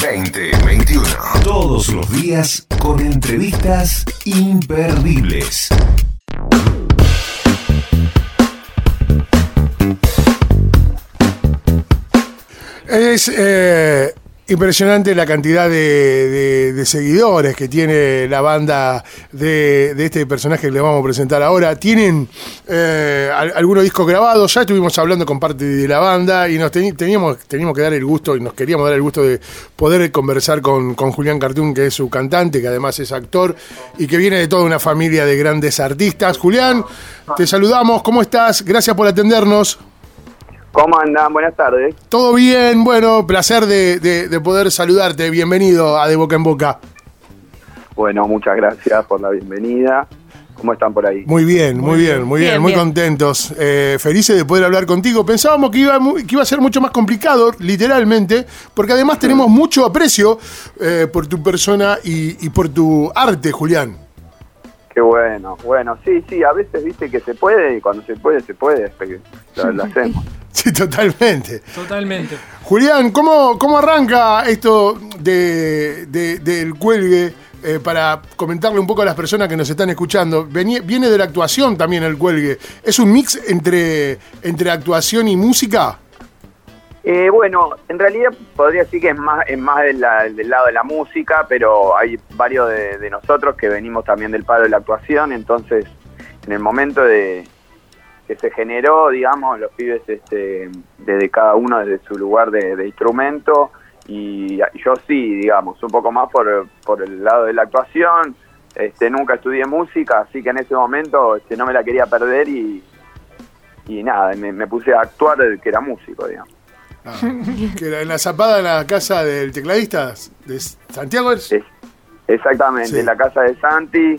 2021. Todos los días con entrevistas imperdibles. Es eh, impresionante la cantidad de, seguidores que tiene la banda de, este personaje que le vamos a presentar ahora. Tienen eh, al- algunos discos grabados, ya estuvimos hablando con parte de la banda y nos teníamos, teníamos que dar el gusto y nos queríamos dar el gusto de poder conversar con, con Julián Cartún, que es su cantante, que además es actor y que viene de toda una familia de grandes artistas. Julián, te saludamos, ¿cómo estás? Gracias por atendernos. ¿Cómo andan? Buenas tardes. Todo bien, bueno, placer de, de- de poder saludarte. Bienvenido a De Boca en Boca. Bueno, muchas gracias por la bienvenida. ¿Cómo están por ahí? Muy bien, muy bien, muy bien, Bien, muy bien. contentos. Eh, felices de poder hablar contigo. Pensábamos que iba, que iba a ser mucho más complicado, literalmente, porque además tenemos mucho aprecio eh, por tu persona y, y por tu arte, Julián. Qué bueno. Bueno, sí, sí, a veces viste que se puede y cuando se puede, se puede. hasta que Lo, lo hacemos. Sí, totalmente. Totalmente. Julián, ¿cómo, cómo arranca esto de, de- del cuelgue? eh, para comentarle un poco a las personas que nos están escuchando. Vení- viene de la actuación también el cuelgue. ¿Es un mix entre, entre actuación y música? Eh, bueno, en realidad podría decir que es más, es más del, la- del lado de la música, pero hay varios de, de nosotros que venimos también del palo de la actuación, entonces en el momento de que se generó, digamos, los pibes este, desde cada uno desde su lugar de, de instrumento y yo sí, digamos, un poco más por, por el lado de la actuación. Este, nunca estudié música, así que en ese momento este, no me la quería perder y, y nada, me, me puse a actuar que era músico, digamos. Ah, que era en la zapada en la casa del tecladista de Santiago. ¿es? Es- exactamente, Sí. en la casa de Santi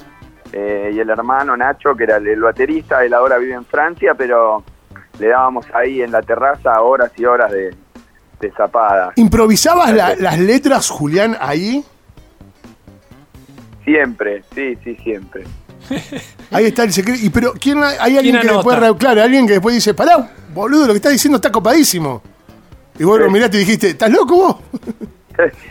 eh, y el hermano Nacho, que era el, el baterista, él ahora vive en Francia, pero le dábamos ahí en la terraza horas y horas de, de zapada. ¿Improvisabas la- las letras, Julián, ahí? Siempre, sí, sí, siempre. Ahí está el secreto. Y, pero ¿quién, hay alguien ¿Quién que después, claro, alguien que después dice, pará, boludo, lo que estás diciendo está copadísimo. Y vos lo Sí. miraste y dijiste, ¿estás loco vos?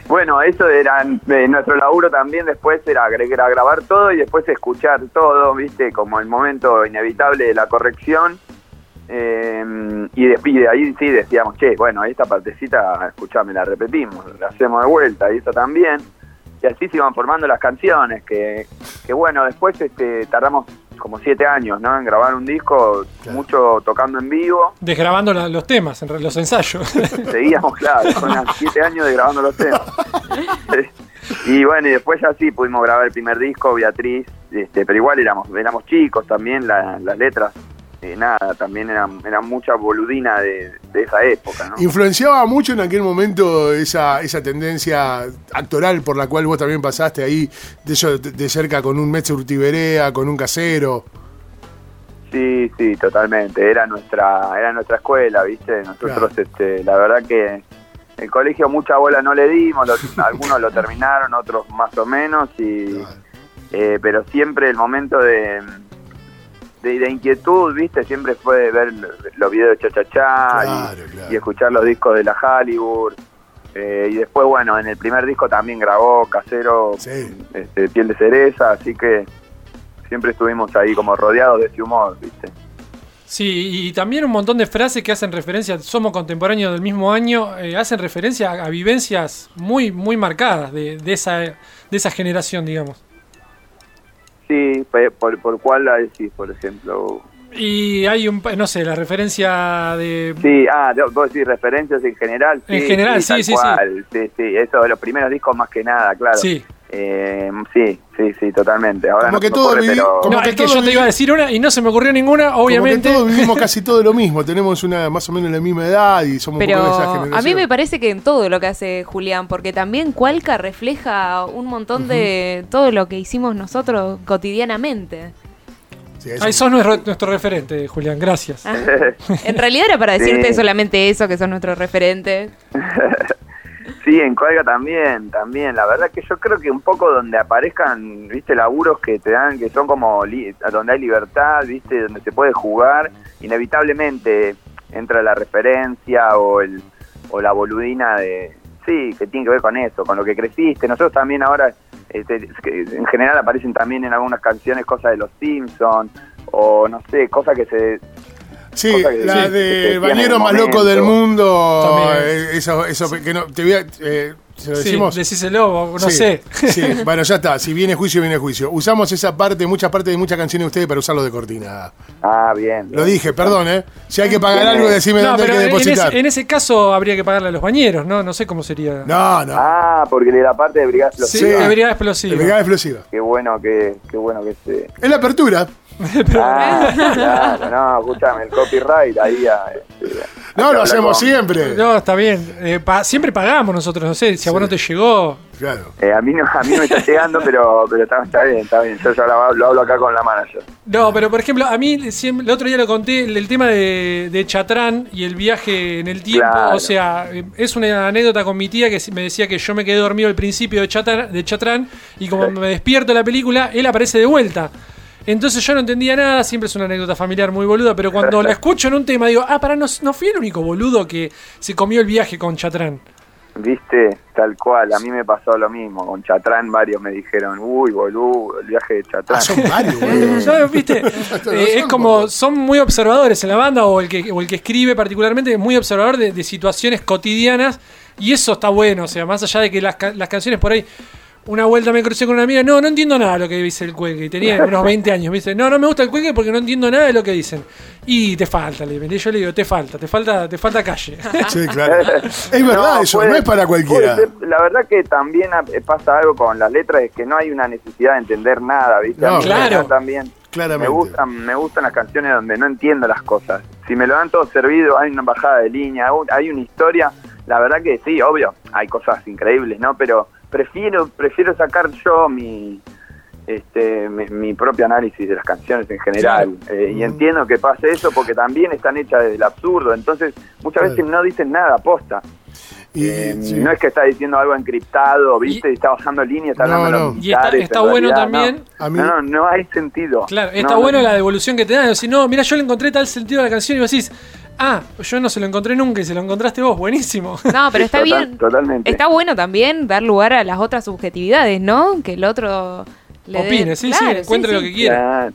Bueno, eso era eh, nuestro laburo también después era, era grabar todo y después escuchar todo, viste, como el momento inevitable de la corrección. Eh, y, de, y de ahí sí decíamos, che, bueno, esta partecita, escuchame, la repetimos, la hacemos de vuelta, y esta también. Y así se iban formando las canciones, que, que bueno, después este, tardamos como siete años, ¿no? En grabar un disco, mucho tocando en vivo. Desgrabando la- los temas, en los ensayos. Seguíamos, claro, con las siete años de grabando los temas. y bueno, y después ya sí pudimos grabar el primer disco, Beatriz, este, pero igual éramos, éramos chicos también, la- las letras, eh, nada, también eran, eran mucha boludina de, de esa época, ¿no? ¿Influenciaba mucho en aquel momento esa, esa tendencia actoral por la cual vos también pasaste ahí de, eso, de, cerca con un Metz Urtiberea, con un casero? Sí, sí, totalmente. Era nuestra, era nuestra escuela, ¿viste? Nosotros, este, la verdad que el colegio mucha bola no le dimos, lo- algunos lo terminaron, otros más o menos, y eh, pero siempre el momento de, de, de inquietud, ¿viste? Siempre fue ver los videos de Cha-Cha-Cha Claro, y, claro. y escuchar los discos de la Hollywood. Eh, y después, bueno, en el primer disco también grabó Casero, Sí. este, Piel de Cereza, así que siempre estuvimos ahí como rodeados de ese humor, ¿viste? Sí, y también un montón de frases que hacen referencia, somos contemporáneos del mismo año, eh, hacen referencia a, a vivencias muy, muy marcadas de, de esa, de esa generación, digamos. Sí, por, por cuál la decís, por ejemplo. Y hay un, no sé, la referencia de... Sí, ah, vos decís referencias en general. En general, sí, sí, cual. sí. Sí, eso de los primeros discos más que nada, claro. Sí. Eh, sí, sí, sí, totalmente. Ahora Como no que todo ocurre, pero... como No, que es que todo yo te iba a decir una y no se me ocurrió ninguna, obviamente. Como que todos vivimos casi todo lo mismo, tenemos una más o menos la misma edad y somos un Pero poco de esa a generación. mí me parece que en todo lo que hace Julián, porque también Cualca refleja un montón de todo lo que hicimos nosotros cotidianamente. Sí, eso- Ahí sos nuestro, nuestro referente, Julián, gracias. Ah, En realidad era para decirte Sí. solamente eso, que son nuestros referentes. Sí, en Cuelga también, también. La verdad que yo creo que un poco donde aparezcan, viste, laburos que te dan, que son como li- donde hay libertad, viste, donde se puede jugar, inevitablemente entra la referencia o el o la boludina de sí, que tiene que ver con eso, con lo que creciste. Nosotros también ahora, este, en general aparecen también en algunas canciones cosas de los Simpsons, o no sé, cosas que se... Sí, que- la que de bañero más loco del mundo. También. eh, Eso, eso que no, te voy a, eh, ¿se lo Sí, decimos? decíselo, no Sí, sé. sí. Bueno, ya está. Si viene juicio, viene juicio. Usamos esa parte, muchas partes de muchas canciones de ustedes para usarlo de cortina. Ah, bien. Lo dije, perdón, ¿eh? Si hay que pagar Bien. algo, decime No, dónde hay que en depositar. ese, en ese caso habría que pagarle a los bañeros, ¿no? No sé cómo sería. No, no. Ah, porque de la parte de Brigada Explosiva. sí. de brigada De explosiva. Brigada explosiva. Qué bueno que, qué bueno que se... Es la apertura. Ah, claro, no, escúchame, el copyright ahí... ah, este, No, lo hacemos con- siempre. No, está bien. Eh, pa- siempre pagamos nosotros, no sé, si a vos no te llegó. Claro. Eh, a, mí no, a mí me está llegando, pero, pero está, está bien, está bien. Yo ya lo, hablo- lo hablo acá con la manager. No, pero por ejemplo, a mí siempre- el otro día lo conté, el, el tema de, de Chatrán y el viaje en el tiempo. Claro. O sea, eh, es una anécdota con mi tía que me decía que yo me quedé dormido al principio de Chatrán, de Chatrán y como me despierto en la película, él aparece de vuelta. Entonces yo no entendía nada, siempre es una anécdota familiar muy boluda, pero cuando la escucho en un tema digo, ah, para, no, no fui el único boludo que se comió el viaje con Chatrán. ¿Viste? Tal cual, a mí me pasó lo mismo. Con Chatrán varios me dijeron, uy, boludo, el viaje de Chatrán. Ah, son varios, boludo. ¿Sabes? ¿Viste? Eh, es como, son muy observadores en la banda, o el que, o el que escribe particularmente, es muy observador de, de situaciones cotidianas, y eso está bueno, o sea, más allá de que las, las canciones por ahí, una vuelta me crucé con una amiga, no, no entiendo nada de lo que dice el cueque, y tenía unos 20 años, me dice, no, no me gusta el cueque porque no entiendo nada de lo que dicen. Y te falta, le digo, yo le digo, te falta, te falta, te falta calle. Sí, claro. Es verdad eso, puede- no es para cualquiera. ser. La verdad que también ah, pasa algo con las letras, es que no hay una necesidad de entender nada, ¿viste? No, claro. También Claramente. me gustan, me gustan las canciones donde no entiendo las cosas. Si me lo dan todo servido, hay una bajada de línea, hay una historia. La verdad que sí, obvio, hay cosas increíbles, ¿no? Pero prefiero prefiero sacar yo mi este mi, mi propio análisis de las canciones en general Eh, y entiendo que pase eso porque también están hechas desde el absurdo entonces muchas Claro. veces no dicen nada posta Y, Eh, sí. no es que está diciendo algo encriptado viste Y- y, está bajando líneas está No, hablando no. los Y está- está en bueno realidad, también- no. A mí- no, no no hay sentido Claro, está No, no. bueno la devolución que te dan. Decir, no, mira, yo le encontré tal sentido a la canción y vos decís, ah, yo no se lo encontré nunca y se lo encontraste vos, buenísimo. No, pero está Total- bien. totalmente Está bueno también dar lugar a las otras subjetividades, ¿no? Que el otro le Opine, sí, sí, Claro, encuentre lo que quiera. Claro.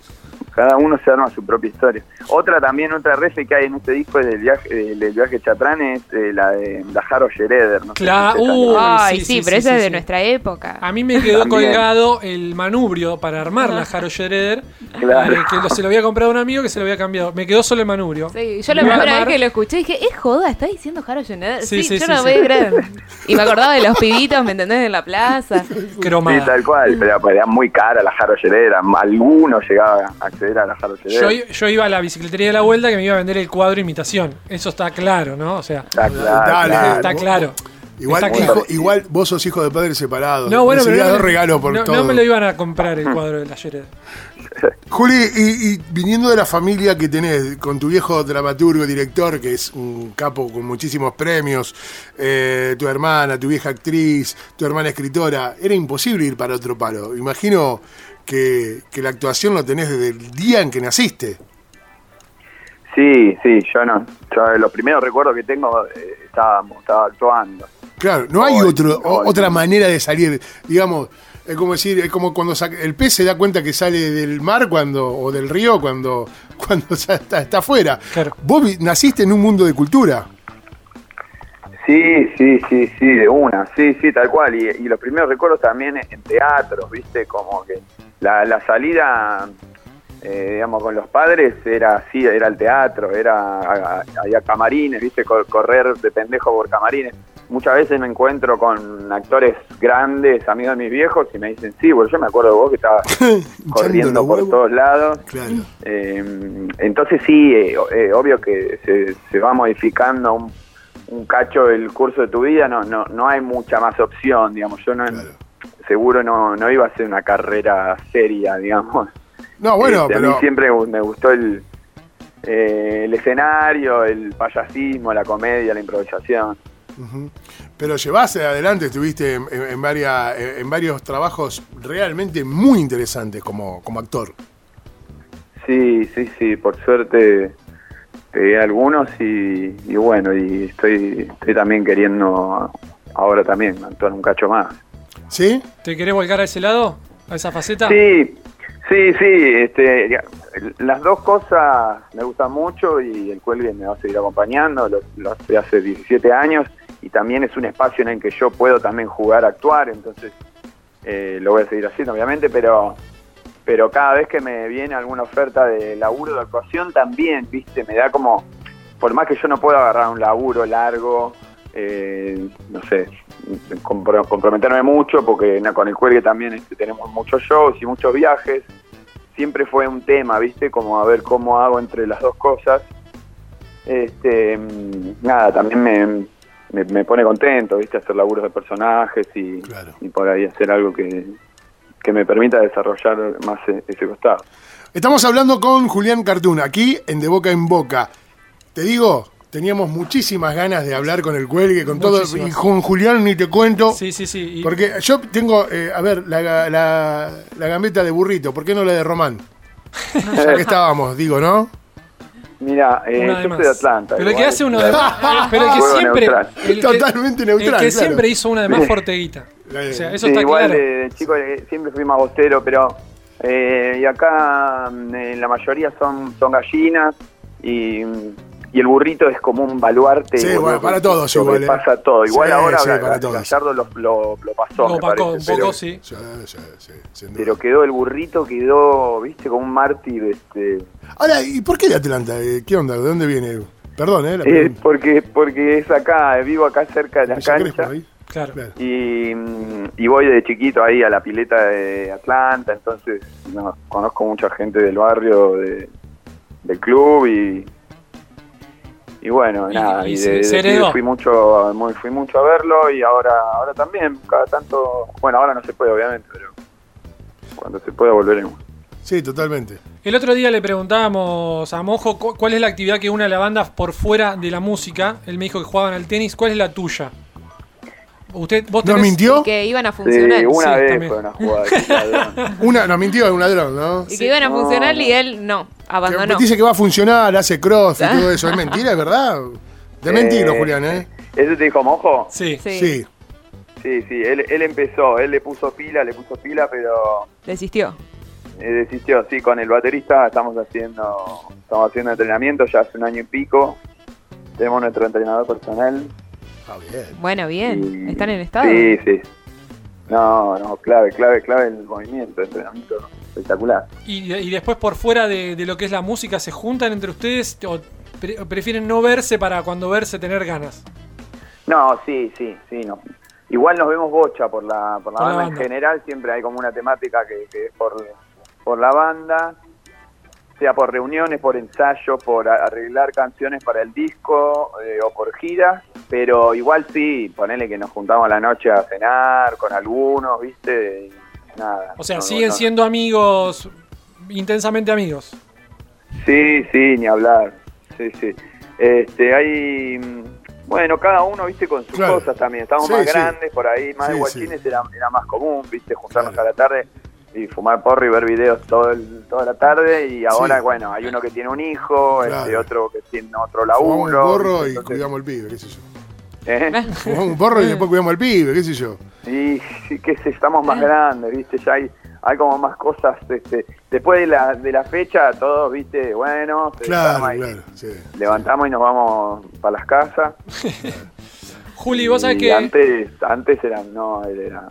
Cada uno se arma su propia historia. Otra también, otra refe que hay en este disco es del viaje, del, del viaje Chatrán es eh, la de la Jaro Schroeder. No Claro, si uh, Ay, sí, sí, sí, pero sí, esa sí, es de sí. nuestra época. A mí me quedó También. colgado el manubrio para armar la Jaro Schroeder, Claro. eh, que lo- se lo había comprado a un amigo que se lo había cambiado. Me quedó solo el manubrio. Sí, yo la primera vez que lo escuché dije, es joda, está diciendo Harold Schneider. Sí, Sí, sí, yo sí, no sí. voy a creer. Y me acordaba de los pibitos, ¿me entendés? En la plaza. Cromada. Sí, tal cual, pero era muy cara la Jaro Schroeder. Algunos llegaban a acceder a la Jaro Schroeder. Yo, iba a la bicicletería de la vuelta que me iba a vender el cuadro imitación. Eso está claro, ¿no? O sea, Está claro, Dale. claro. está claro. Igual, Está hijo- claro. igual vos sos hijo de padres separados. No, bueno, pero no, regalos por no, todo. no me lo iban a comprar el cuadro de la Schroeder. Juli, y, y viniendo de la familia que tenés, con tu viejo dramaturgo, director, que es un capo con muchísimos premios, eh, tu hermana, tu vieja actriz, tu hermana escritora, era imposible ir para otro palo. Imagino que, que la actuación lo tenés desde el día en que naciste. Sí, sí, yo no. Yo los primeros recuerdos que tengo eh, estábamos, estaba actuando. Claro, no hay No, otro, otra manera de salir, digamos, es como decir, es como cuando saca- el pez se da cuenta que sale del mar cuando o del río cuando cuando está, está afuera. Claro. Vos naciste en un mundo de cultura. Sí, sí, sí, sí, de una, sí, sí, tal cual. Y, y los primeros recuerdos también en teatros, ¿viste? Como que la, la salida, eh, digamos, con los padres era así, era el teatro, era había camarines, ¿viste? Cor- Correr de pendejo por camarines. Muchas veces me encuentro con actores grandes, amigos de mis viejos, y me dicen, sí, bueno, yo me acuerdo de vos que estabas corriendo por todos lados. Claro. Eh, entonces sí, eh, eh, obvio que se, se va modificando un, un cacho el curso de tu vida, no, no, no hay mucha más opción, digamos, yo no, Claro. Seguro no, no iba a hacer una carrera seria, digamos. No, bueno, Este, A pero mí siempre me gustó el, eh, el escenario, el payasismo, la comedia, la improvisación. Pero llevaste adelante, estuviste en, en- en varias, en varios trabajos realmente muy interesantes como, como actor. Sí, sí, sí, por suerte pegué algunos y, y bueno, y estoy, estoy también queriendo ahora también, actúan un cacho más. ¿Sí? ¿Te querés volcar a ese lado? ¿A esa faceta? Sí, sí, sí. Este, ya, las dos cosas me gustan mucho y el cuelgue me va a seguir acompañando. Lo, lo hace hace 17 años y también es un espacio en el que yo puedo también jugar, actuar. Entonces eh, lo voy a seguir haciendo, obviamente, pero pero cada vez que me viene alguna oferta de laburo de actuación también, viste, me da como, por más que yo no pueda agarrar un laburo largo, eh, no sé, compro- comprometerme mucho, porque con el cuelgue también este, tenemos muchos shows y muchos viajes, siempre fue un tema, viste, como a ver cómo hago entre las dos cosas. Este, mm, nada, también me, me, me pone contento, viste, hacer laburos de personajes y, Claro. y por ahí hacer algo que, que me permita desarrollar más e- ese costado. Estamos hablando con Julián Cartún, aquí en De Boca en Boca. Te digo, teníamos muchísimas ganas de hablar con el cuelgue, con todo. Muchísimas. Y con Julián ni te cuento. Sí, sí, sí. y- Porque yo tengo, eh, a ver, la, la, la gambeta de burrito, ¿por qué no la de Román? ya que estábamos, digo, ¿no? Mira, eh, yo soy de Atlanta. Pero el que igual. hace uno de más. Pero el que siempre. El que, Totalmente neutral, El que claro. siempre hizo una de más Forteguita. O sea, eso Sí, está igual claro. de, de chico eh, siempre fui más bostero, pero eh, y acá mm, eh, la mayoría son, son gallinas y, y el burrito es como un baluarte. Sí, bueno, para todos igual, ¿eh? pasa todo. Igual Sí, ahora sí, para todos. Lo, lo, lo pasó, Lo opacó un pero- poco, sí. Sí. Pero quedó el burrito, quedó, viste, como un mártir. Este, Ahora, ¿y por qué de Atlanta? Eh, ¿Qué onda? ¿De dónde viene? Perdón, ¿eh? La eh, porque, porque es acá, vivo acá cerca de la cancha. ahí. Claro. Y, y voy de chiquito ahí a la pileta de Atlanta, entonces no, conozco mucha gente del barrio, de- del club y y bueno, Y- nada, y y, se- de, de se pibe heredó. fui mucho muy, fui mucho a verlo y ahora ahora también, cada tanto, bueno, ahora no se puede obviamente, pero cuando se pueda volveremos. Sí, totalmente. El otro día le preguntábamos a Mojo cu- cuál es la actividad que une a la banda por fuera de la música. Él me dijo que jugaban al tenis. ¿Cuál es la tuya? Usted, vos ¿Nos tenés- mintió? Que iban a Sí, funcionar. una Sí, vez también. fue una jugada. de ladrón. Una, nos mintió, un ladrón, ¿no? Y que iban a No, funcionar y él no, Que abandonó. dice que va a funcionar, hace cross y todo eso. ¿Es mentira, es verdad? De mentirlo, Eh, Julián, ¿eh? ¿Ese te dijo mojo? Sí. Sí, Sí. Sí, sí, él, él empezó, él le puso pila, le puso pila, pero desistió. Eh, desistió, sí, con el baterista estamos haciendo estamos haciendo entrenamiento ya hace un año y pico. Tenemos nuestro entrenador personal. Ah, bien. Bueno, bien. y- ¿Están en estado? Sí, sí. No, no, clave, clave, clave el movimiento, el entrenamiento espectacular. Y, y después por fuera de, de lo que es la música, ¿se juntan entre ustedes o pre- prefieren no verse para cuando verse tener ganas? No, sí, sí, sí, no. Igual nos vemos bocha por la, por la, Por la banda, en general, siempre hay como una temática que, que es por, por la banda, sea por reuniones, por ensayos, por arreglar canciones para el disco eh, o por giras, pero igual sí, ponele que nos juntamos a la noche a cenar con algunos, ¿viste? Y nada. O sea, No, siguen no. siendo amigos, intensamente amigos. Sí, sí, ni hablar. Sí, sí. Este, hay. mm, Bueno, cada uno, viste, con sus Claro. cosas también. Estamos Sí, más sí. grandes, por ahí, más Sí, de guachines era, era más común, viste, juntarnos Claro. a la tarde y fumar porro y ver videos todo el- toda la tarde. Y ahora, Sí. bueno, hay uno que tiene un hijo, este, Claro. otro que tiene otro Fumamos laburo. porro ¿viste? y Entonces, cuidamos al pibe, qué sé yo. ¿Eh? Un porro y después cuidamos al pibe, qué sé yo. Y sí, que sé, estamos más grandes, ¿viste? Ya hay, hay como más cosas. Este, después de la, de la fecha, todos, ¿viste? Bueno, Claro, claro. Sí. levantamos y nos vamos para las casas. Juli, vos sabés que. Antes, antes era, no, era,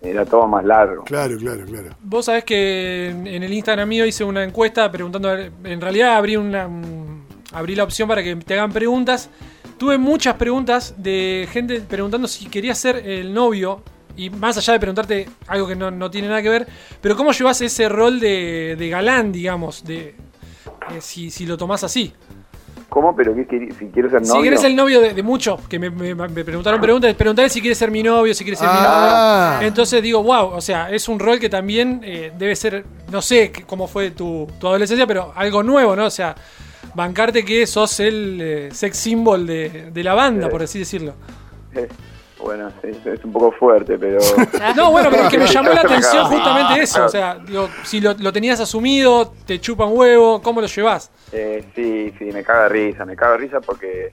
era todo más largo. Claro, claro, claro. Vos sabés que en, el Instagram mío hice una encuesta preguntando, en realidad abrí una un- abrí la opción para que te hagan preguntas. Tuve muchas preguntas de gente preguntando si querías ser el novio y más allá de preguntarte algo que no, no tiene nada que ver, pero cómo llevas ese rol de, de galán, digamos, de eh, si, si lo tomás así. ¿Cómo? ¿Pero qué si quiero ser novio? Si eres el novio de, de muchos, que me, me- me preguntaron preguntas, preguntaré si quieres ser mi novio, si quieres ser Ah. mi novio. Entonces digo, wow, o sea, es un rol que también eh, debe ser, no sé cómo fue tu, tu adolescencia, pero algo nuevo, ¿no? O sea, bancarte que sos el eh, sex symbol de, de la banda, Sí. por así decirlo. Eh, Bueno, es un poco fuerte, pero... No, bueno, pero es que me llamó la atención justamente eso. O sea, digo, si lo, lo tenías asumido, te chupa un huevo, ¿cómo lo llevas? Eh, sí, sí, me caga de risa, me caga de risa porque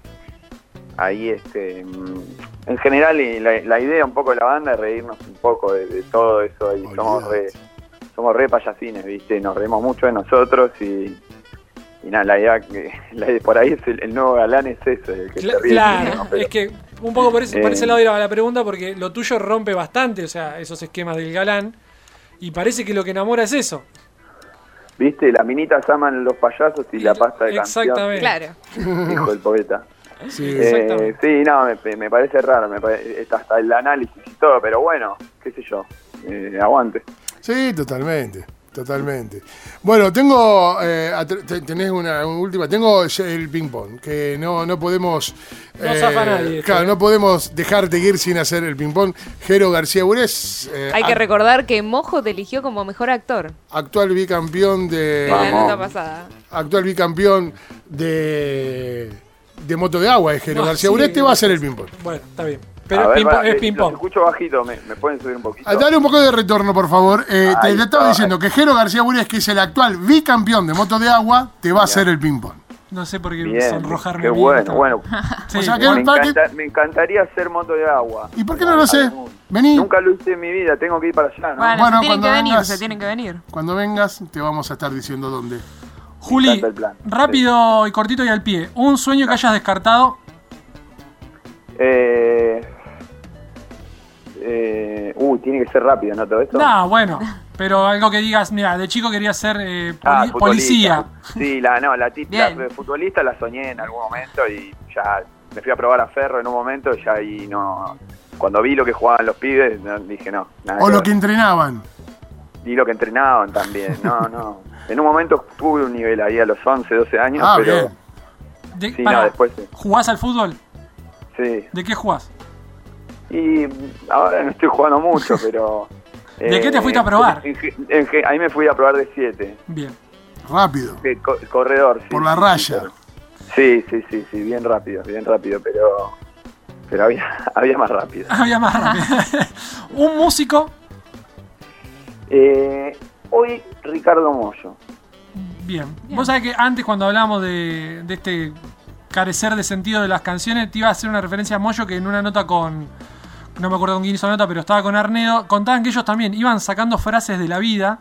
ahí este mm, en general y la, la idea un poco de la banda es reírnos un poco de, de todo eso y somos re, somos re payasines, ¿viste? Nos reímos mucho de nosotros y, y nada, la idea que la idea- por ahí es el, el nuevo galán es ese, el que Cla- se ríe. claro, ¿no? Pero- es que un poco por ese, por Eh. ese lado iba la pregunta, porque lo tuyo rompe bastante, o sea, esos esquemas del galán, y parece que lo que enamora es eso. ¿Viste? Las minitas aman los payasos y la pasta de Exactamente. Claro. canción, dijo el poeta. Sí. Eh, sí, no, me, me parece raro, me pare- está hasta el análisis y todo, pero bueno, qué sé yo, eh, aguante. Sí, totalmente. Totalmente. Bueno, tengo. eh, tenés una, una última. Tengo el ping-pong, que no, no podemos. eh, No zafa nadie esto, Claro, ¿eh? no podemos dejarte ir sin hacer el ping-pong. Jero García Burés, eh, Hay que recordar que Mojo te eligió como mejor actor actual bicampeón de de. la nota pasada. Actual bicampeón de. De moto de agua, es Jero No, García sí, Burés, te va a hacer el ping-pong. Bueno, está bien. Pero es ping-pong. es eh, ping-pong. escucho bajito, ¿me, me pueden subir un poquito? Ah, Dale un poco de retorno, por favor. Eh, te, estaba diciendo que Jero García Burés, que es el actual bicampeón de moto de agua, te va a hacer el ping-pong. No sé por qué Bien, sonrojarme. qué bueno, bueno. Sí. O sea que- me, que- encantaría hacer moto de agua. ¿Y por qué no lo sé? Vení. Nunca lo hice en mi vida, tengo que ir para allá, ¿no? Bueno, Bueno, se tienen cuando que venir, vengas- se tienen que venir. Cuando vengas, te vamos a estar diciendo dónde. Juli, rápido y cortito y al pie. Un sueño que hayas descartado. Eh, eh, uy, tiene que ser rápido, ¿no? Todo esto. No, bueno, pero algo que digas, mira, de chico quería ser eh, Ah, policía. Sí, la, no, la futbolista la soñé en algún momento y ya me fui a probar a Ferro en un momento y ya ahí no. Cuando vi lo que jugaban los pibes, no, dije no. Nada O que lo ver. que entrenaban. Y lo que entrenaban también, no, no. En un momento tuve un nivel ahí a los 11, 12 años, Ah, pero bien. De- sí, pará, no, después sí. ¿Jugás al fútbol? sí. ¿De qué jugás? Y ahora no estoy jugando mucho, pero... eh, ¿De qué te fuiste a probar? en en ge- ahí me fui a probar de 7, Bien. Rápido. corredor. sí, Por la raya. Sí, sí, sí, sí, bien rápido, bien rápido, pero... Pero había, había más rápido. Había más rápido. Un músico. Eh, hoy Ricardo Mollo. Bien. Vos sabés que antes cuando hablamos de, de este carecer de sentido de las canciones, te iba a hacer una referencia a Moyo que en una nota con. No me acuerdo con quién hizo la nota, pero estaba con Arnedo. Contaban que ellos también iban sacando frases de la vida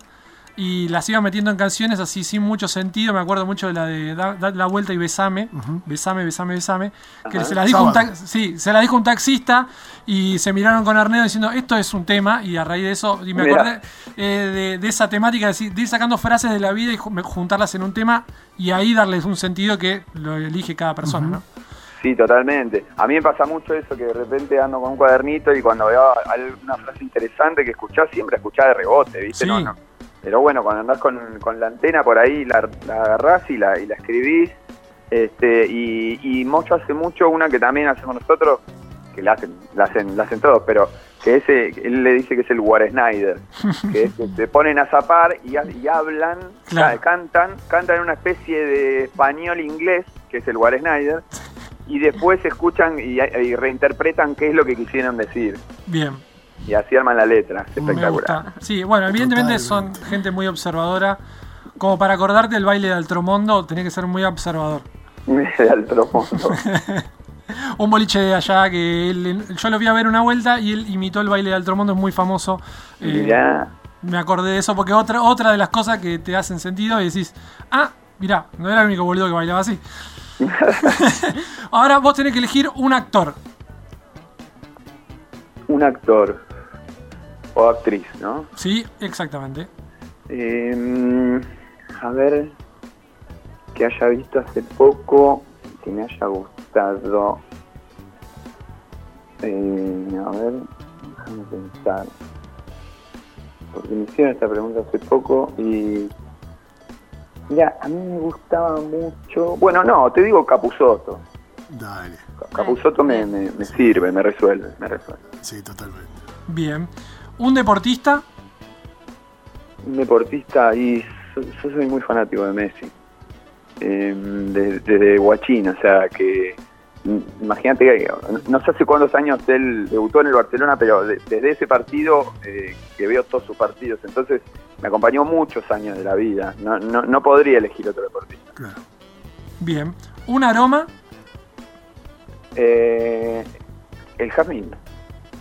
y las iban metiendo en canciones así sin mucho sentido. Me acuerdo mucho de la de Da, da la vuelta y besame. Besame, besame, besame. Que Ajá. se la dijo un Sábado. sí, se la dijo un taxista y se miraron con Arnedo diciendo esto es un tema y a raíz de eso y me Mirá. acordé eh, de, de esa temática de, decir- de ir sacando frases de la vida y ju- juntarlas en un tema y ahí darles un sentido que lo elige cada persona, ¿no? Sí, totalmente. A mí me pasa mucho eso, que de repente ando con un cuadernito y cuando veo alguna frase interesante que escuchás, siempre escuchás de rebote, ¿viste? Sí. No, no. Pero bueno, cuando andás con, con la antena por ahí, la, la agarrás y la, y la escribís. Este, y, y Mocho hace mucho una que también hacemos nosotros, que la hacen, la hacen, la hacen todos, pero que ese, él le dice que es el War Snyder, que es que se ponen a zapar y, ha- y hablan, Claro. ca- cantan, cantan en una especie de español inglés, que es el War Snyder, y después escuchan y, y reinterpretan qué es lo que quisieron decir. Bien, Y así arman la letra. Es espectacular. gusta. Sí, bueno, evidentemente son gente muy observadora. Como para acordarte del baile de Altromondo, tenés que ser muy observador. de alto fondo. Un boliche de allá que él- yo lo vi a ver una vuelta y él imitó el baile de Altromondo, es muy famoso. Eh, Mirá. Me acordé de eso porque otra, otra de las cosas que te hacen sentido y decís, ah, mirá, no era el único boludo que bailaba así. Ahora vos tenés que elegir un actor. Un actor o actriz, ¿no? Sí, exactamente. Eh, a ver, que haya visto hace poco, que me haya gustado. Eh, a ver, déjame pensar. Porque me hicieron esta pregunta hace poco y. Mira, a mí me gustaba mucho. Bueno, no, te digo Capuzoto. Dale. Capuzoto me, me, me sirve, me resuelve, me resuelve. Sí, totalmente. Bien. Un deportista. Un deportista y yo, yo soy muy fanático de Messi. Eh, de- desde Guachín, o sea que imagínate que no- sé hace cuántos años él debutó en el Barcelona, pero de- desde ese partido eh, que veo todos sus partidos, entonces me acompañó muchos años de la vida. No, no, no podría elegir otro deportista. Claro. Bien. Un aroma. Eh, el jazmín.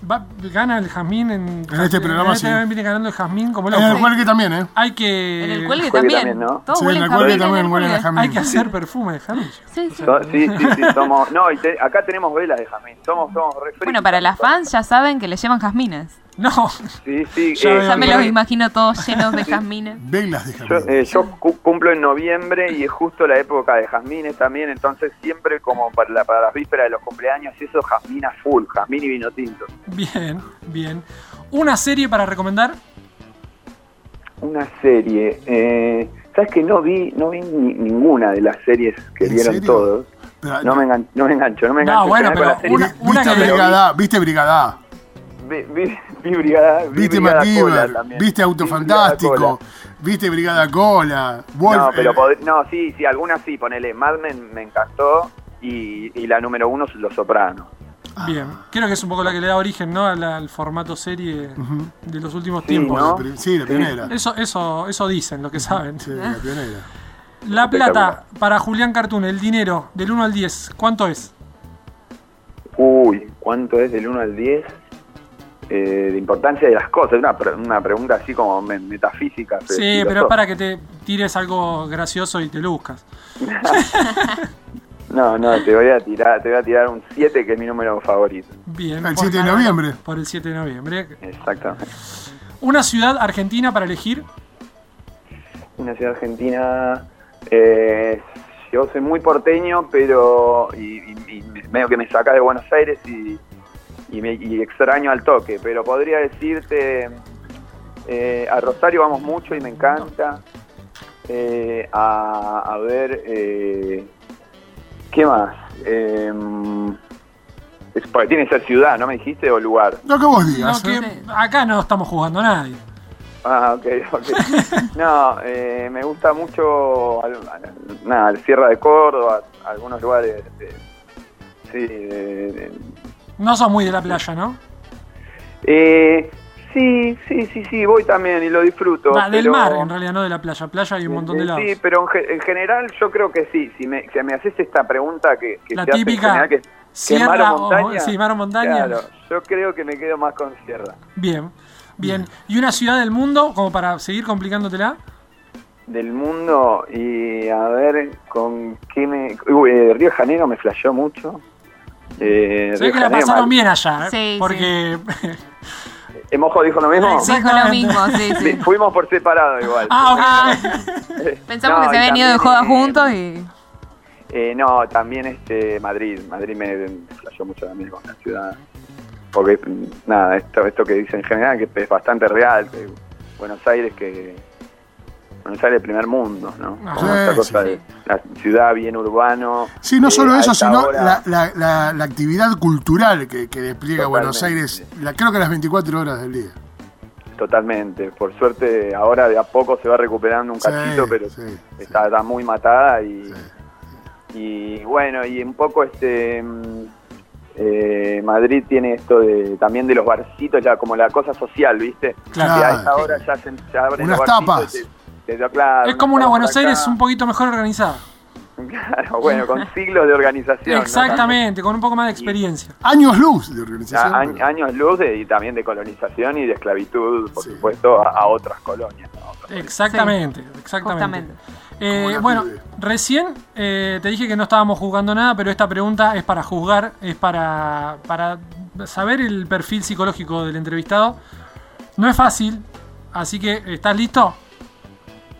Va- gana el Jazmín en, En este programa, este sí. viene ganando el Jazmín como En el cuelgue también, ¿eh? Hay que En el cuelgue Cuelgue también. también, ¿no? Sí, en el cuelgue también huelen a jazmín. hay que hacer perfume de Jazmín. Sí, sí. So- sí, sí, sí, somos. No, y te- acá tenemos velas de jazmín. Somos, somos re. Bueno, para las fans ya saben que le llevan jazmines. No, Sí, sí. Ya eh, Ya me los imagino todos llenos de jazmines. Velas de Yo, eh, yo cu- cumplo en noviembre y es justo la época de jazmines también, entonces siempre como para, la- para las vísperas de los cumpleaños, eso jazmín a full, jazmín y vino tinto. bien, bien. Una serie para recomendar. Una serie, eh, ¿sabes que no vi no vi ni- ninguna de las series que ¿En vieron serio? todos? Pero- No me, engan- no me engancho, no me No, engancho. bueno, pero una- una ¿Viste que- Brigada A? ¿Viste Brigada A? Vi, vi, vi Brigada, vi ¿Viste Brigada Cola también. ¿Viste Auto Vi Brigada Fantástico? Cola. ¿Viste Brigada Cola? Wolf, No, pero eh, no, sí, sí, algunas sí, ponele. Mad Men me encantó y, y la número uno es Los Sopranos. Bien. Creo que es un poco la que le da origen, ¿no? Al, al formato serie de los últimos Sí, tiempos. Sí, la pionera. Eso, eso, eso dicen, lo que saben. Sí, la pionera. La plata para Julián Cartoon, el dinero del 1 al 10, ¿cuánto es? Uy, ¿cuánto es del 1 al 10? Eh, de importancia de las cosas, una, pre- una pregunta así como me- metafísica. Sí, pero es para que te tires algo gracioso y te lo buscas. No, no, te voy a tirar, te voy a tirar un 7 que es mi número favorito. Bien. El por 7 de noviembre. Por el 7 de noviembre. Exactamente. Una ciudad argentina para elegir. Una ciudad argentina. Eh, yo soy muy porteño, pero. Y, y- y medio que me saca de Buenos Aires y, y, me, y extraño al toque. Pero podría decirte. eh, a Rosario vamos mucho y me encanta. Eh, a, a ver. Eh, ¿Qué más? Eh, es porque tiene que ser ciudad, ¿no me dijiste? O lugar. Lo que vos No, digas. que ¿eh? acá no estamos jugando a nadie. Ah, ok, ok. No, eh, me gusta mucho, al- nada, el Sierra de Córdoba, algunos lugares, de- sí, de- de- No sos muy de la playa, ¿no? eh, sí, sí, sí, sí, voy también y lo disfruto. Va, del pero- mar, en realidad, no de la playa. Playa hay un montón de Eh, lados. Sí, pero en, ge- en general yo creo que sí. Si me, si me haces esta pregunta que, que La se típica, general, que, que Sierra mar o o- montaña, sí, mar o montaña. Claro, yo creo que me quedo más con Sierra. Bien, bien. ¿Y una ciudad del mundo, como para seguir complicándotela? Del mundo y a ver con qué me... Uy, eh, Río de Janeiro me flasheó mucho. Eh, Se ve que la Janeiro, pasaron mal. bien allá, ¿eh? Sí, Porque. ¿Eh, ¿Mojo dijo lo mismo? Sí. Dijo lo mismo, sí, Sí, sí. Fuimos por separado igual. ah, ok. Ah, pensamos No, que se habían ido de joda eh, juntos y. Eh, no, también este Madrid. Madrid me, flasheó mucho también con la ciudad. Porque, nada, esto, esto que dicen en general, que es bastante real. que Buenos Aires, que. Buenos Aires, primer mundo, ¿no? Como esta sí, cosa sí. de la ciudad bien urbano. Sí, no eh, solo eso, sino hora- la, la- la- actividad cultural que, que despliega Buenos. Aires, la, creo que las 24 horas del día. Totalmente. Por suerte, ahora de a poco se va recuperando un Sí, cachito, pero sí, sí. está, está muy matada y, y bueno, y un poco este mm, eh, Madrid tiene esto de también de los barcitos, ya como la cosa social, ¿viste? Claro. Y a esta hora ya se abren Unas los barcitos tapas. y te- te- claro, Es como una Buenos acá. Aires un poquito mejor organizada. Claro, bueno, con siglos de organización. ¿no? Exactamente, con un poco más de experiencia. Años luz de organización. pero- años luz de- y también de colonización y de esclavitud, por Sí. supuesto, a, a otras colonias. Exactamente, exactamente. Justamente. Eh, bueno, recién eh, te dije que no estábamos jugando nada, pero esta pregunta es para juzgar, es para, para saber el perfil psicológico del entrevistado. No es fácil, así que ¿estás listo?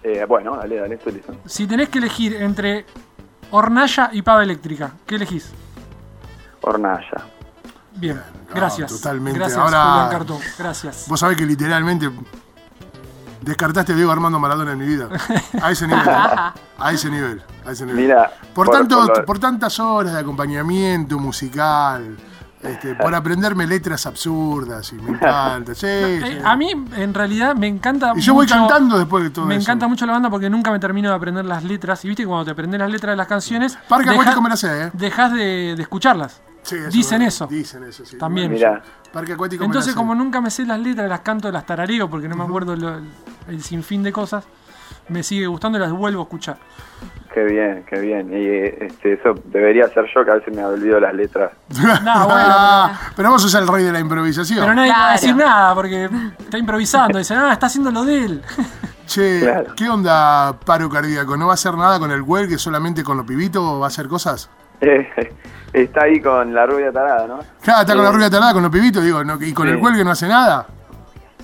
Eh, bueno, dale, dale, estoy listo. Si tenés que elegir entre hornalla y pava eléctrica, ¿qué elegís? Hornalla. Bien, No, gracias. totalmente. Gracias, Ahora- Julián Cartón. Gracias. Vos sabés que literalmente descartaste a Diego Armando Maradona en mi vida. A ese nivel. a ese nivel. A ese nivel. Mira, por, por- tanto, por lo- por tantas horas de acompañamiento musical, este, por aprenderme letras absurdas y me encanta. Sí, Eh, sí. a mí, en realidad, me encanta. Y yo voy cantando después de todo Me eso. encanta mucho la banda porque nunca me termino de aprender las letras. Y viste que cuando te aprendes las letras de las canciones. Parque deja- Acuático me la sé, ¿eh? Dejas de, de escucharlas. Sí, eso Dicen es eso. Dicen eso, sí. También. Mira, Parque Acuático me Entonces, como nunca me sé las letras, las canto, las tarareo porque no me acuerdo lo- el sinfín de cosas, me sigue gustando y las vuelvo a escuchar. Qué bien, qué bien. Y este, eso debería ser yo, que a veces me olvido las letras. No, bueno, pero vos sos el rey de la improvisación. Pero nadie va a Claro. decir nada porque está improvisando. Dice, ah, está haciendo lo de él. Che, Claro. ¿qué onda paro cardíaco? ¿No va a hacer nada con el que solamente con los pibitos o va a hacer cosas? Está ahí con la rubia tarada, ¿no? Claro, está con la rubia talada con los pibitos, digo, ¿no? ¿y con Sí. el cuelgue no hace nada?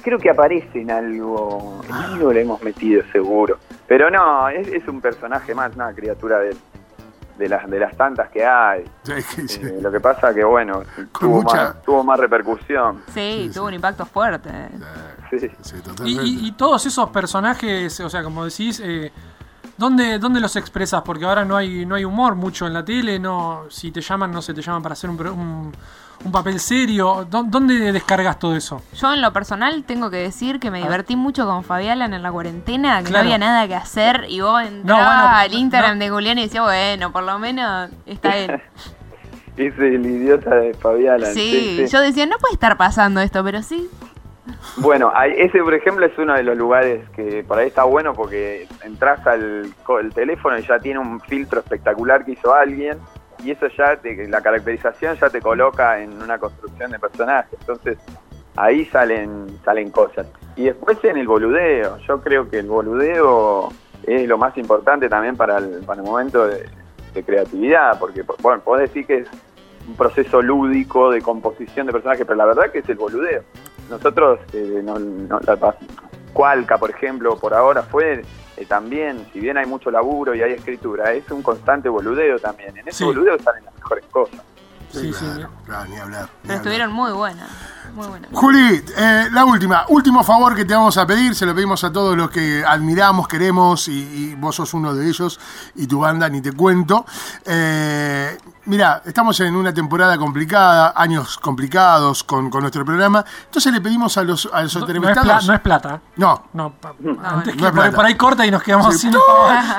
Creo que aparece en algo, en algo le hemos metido seguro. Pero no, es, es un personaje más, una criatura de, de, las, de las tantas que hay. Sí, sí, sí. Eh, lo que pasa que, bueno, tuvo, mucha- más, tuvo más repercusión. Sí, tuvo un impacto fuerte. Sí. Sí, Y, totalmente. y- y todos esos personajes, o sea, como decís, eh, ¿dónde, ¿dónde los expresas? Porque ahora no hay, no hay humor mucho en la tele, no, si te llaman, no sé, te llaman para hacer un, pro- un, un papel serio. ¿Dó- ¿Dónde descargas todo eso? Yo en lo personal tengo que decir que me divertí mucho con Fabián en la cuarentena, que Claro. no había nada que hacer y vos entrabas bueno, al Instagram no. de Julián y decías, bueno, por lo menos está él. Es el idiota de Fabiana. Sí, yo decía, no puede estar pasando esto, pero sí. Bueno, hay- ese por ejemplo es uno de los lugares que por ahí está bueno porque entras al co- el teléfono y ya tiene un filtro espectacular que hizo alguien y eso ya, te- la caracterización ya te coloca en una construcción de personaje. Entonces ahí salen, salen cosas. Y después en el boludeo, yo creo que el boludeo es lo más importante también para el, para el momento de, creatividad, porque bueno, podés decir que es un proceso lúdico de composición de personajes, pero la verdad que es el boludeo. Nosotros, eh, no, no- la Cualca, por ejemplo, por ahora fue eh, también, si bien hay mucho laburo y hay escritura, es un constante boludeo también. En ese Sí. boludeo salen las mejores cosas. Sí, sí. claro, claro, ni hablar. ni Pero hablar. estuvieron muy buenas. Muy buenas. Juli, eh, la última, último favor que te vamos a pedir, se lo pedimos a todos los que admiramos, queremos, y, y vos sos uno de ellos, y tu banda, ni te cuento. Eh, mira, estamos en una temporada complicada, años complicados con, con nuestro programa, entonces le pedimos a los, a los No, no entrevistados... no es plata. No, No, antes que No es plata. por ahí corta y nos quedamos Sí. sin.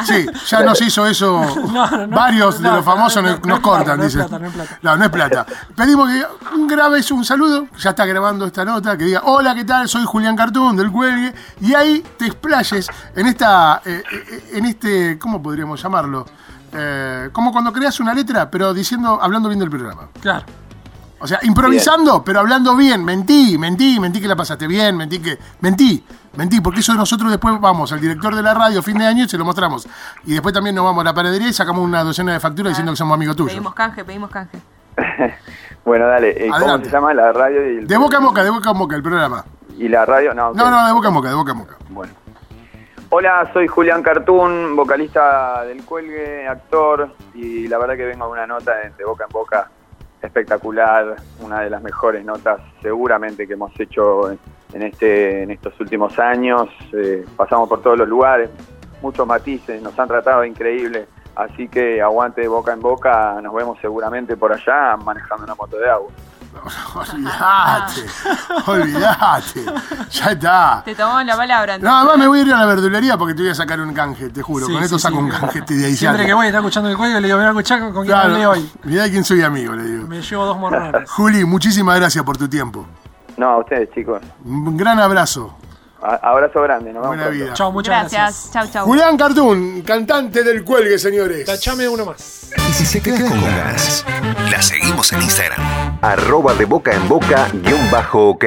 Sí, ya nos hizo eso. No, no, Varios de no, los famosos no, nos, no, no cortan, no dicen. plata, no es plata. No, no es plata. Pedimos que grabes un saludo, ya está grabando esta nota, que diga, hola, ¿qué tal? Soy Julián Cartún del Cuelgue. Y ahí te explayes en esta, eh, eh, en este, ¿cómo podríamos llamarlo? Eh, como cuando creas una letra, pero diciendo, hablando bien del programa. Claro. O sea, improvisando, pero hablando bien. Mentí, mentí, mentí que la pasaste bien, mentí que. Mentí, mentí, porque eso nosotros después vamos al director de la radio fin de año y se lo mostramos. Y después también nos vamos a la panadería y sacamos una docena de facturas diciendo que somos amigos tuyos. Pedimos canje, pedimos canje. Bueno, dale, eh, ¿cómo Adelante. se llama la radio? Y, el- De boca a boca, de boca a boca el programa. y la radio? No, No, ok. no, de boca a boca, de boca a boca. Bueno. Hola, soy Julián Cartún, vocalista del Cuelgue, actor, y la verdad que vengo a una nota de, boca en boca espectacular, una de las mejores notas seguramente que hemos hecho en, en este, en estos últimos años. Eh, pasamos por todos los lugares, muchos matices, nos han tratado increíble, así que aguante de boca en boca, nos vemos seguramente por allá manejando una moto de agua. Olvídate, olvídate. Ya está. Te tomamos la palabra. No, además me voy a ir a la verdulería porque te voy a sacar un canje, te juro. Sí, Con esto sí, saco sí. un canje ahí. Siempre que voy a estar escuchando el cuello, le digo, voy a escuchar con, con quién hablé Claro, hoy. mirá de quién soy amigo, le digo. Me llevo dos morrones. Juli, muchísimas gracias por tu tiempo. No, a ustedes chicos, Un gran abrazo. Abrazo grande, nos vemos Buena vida. Chao, muchas gracias. Gracias. Chau, chau. Julián Cartoon, cantante del cuelgue, señores. Tachame uno más. Y si se queda con ganas, la seguimos en Instagram. Arroba de boca en boca guion bajo ok.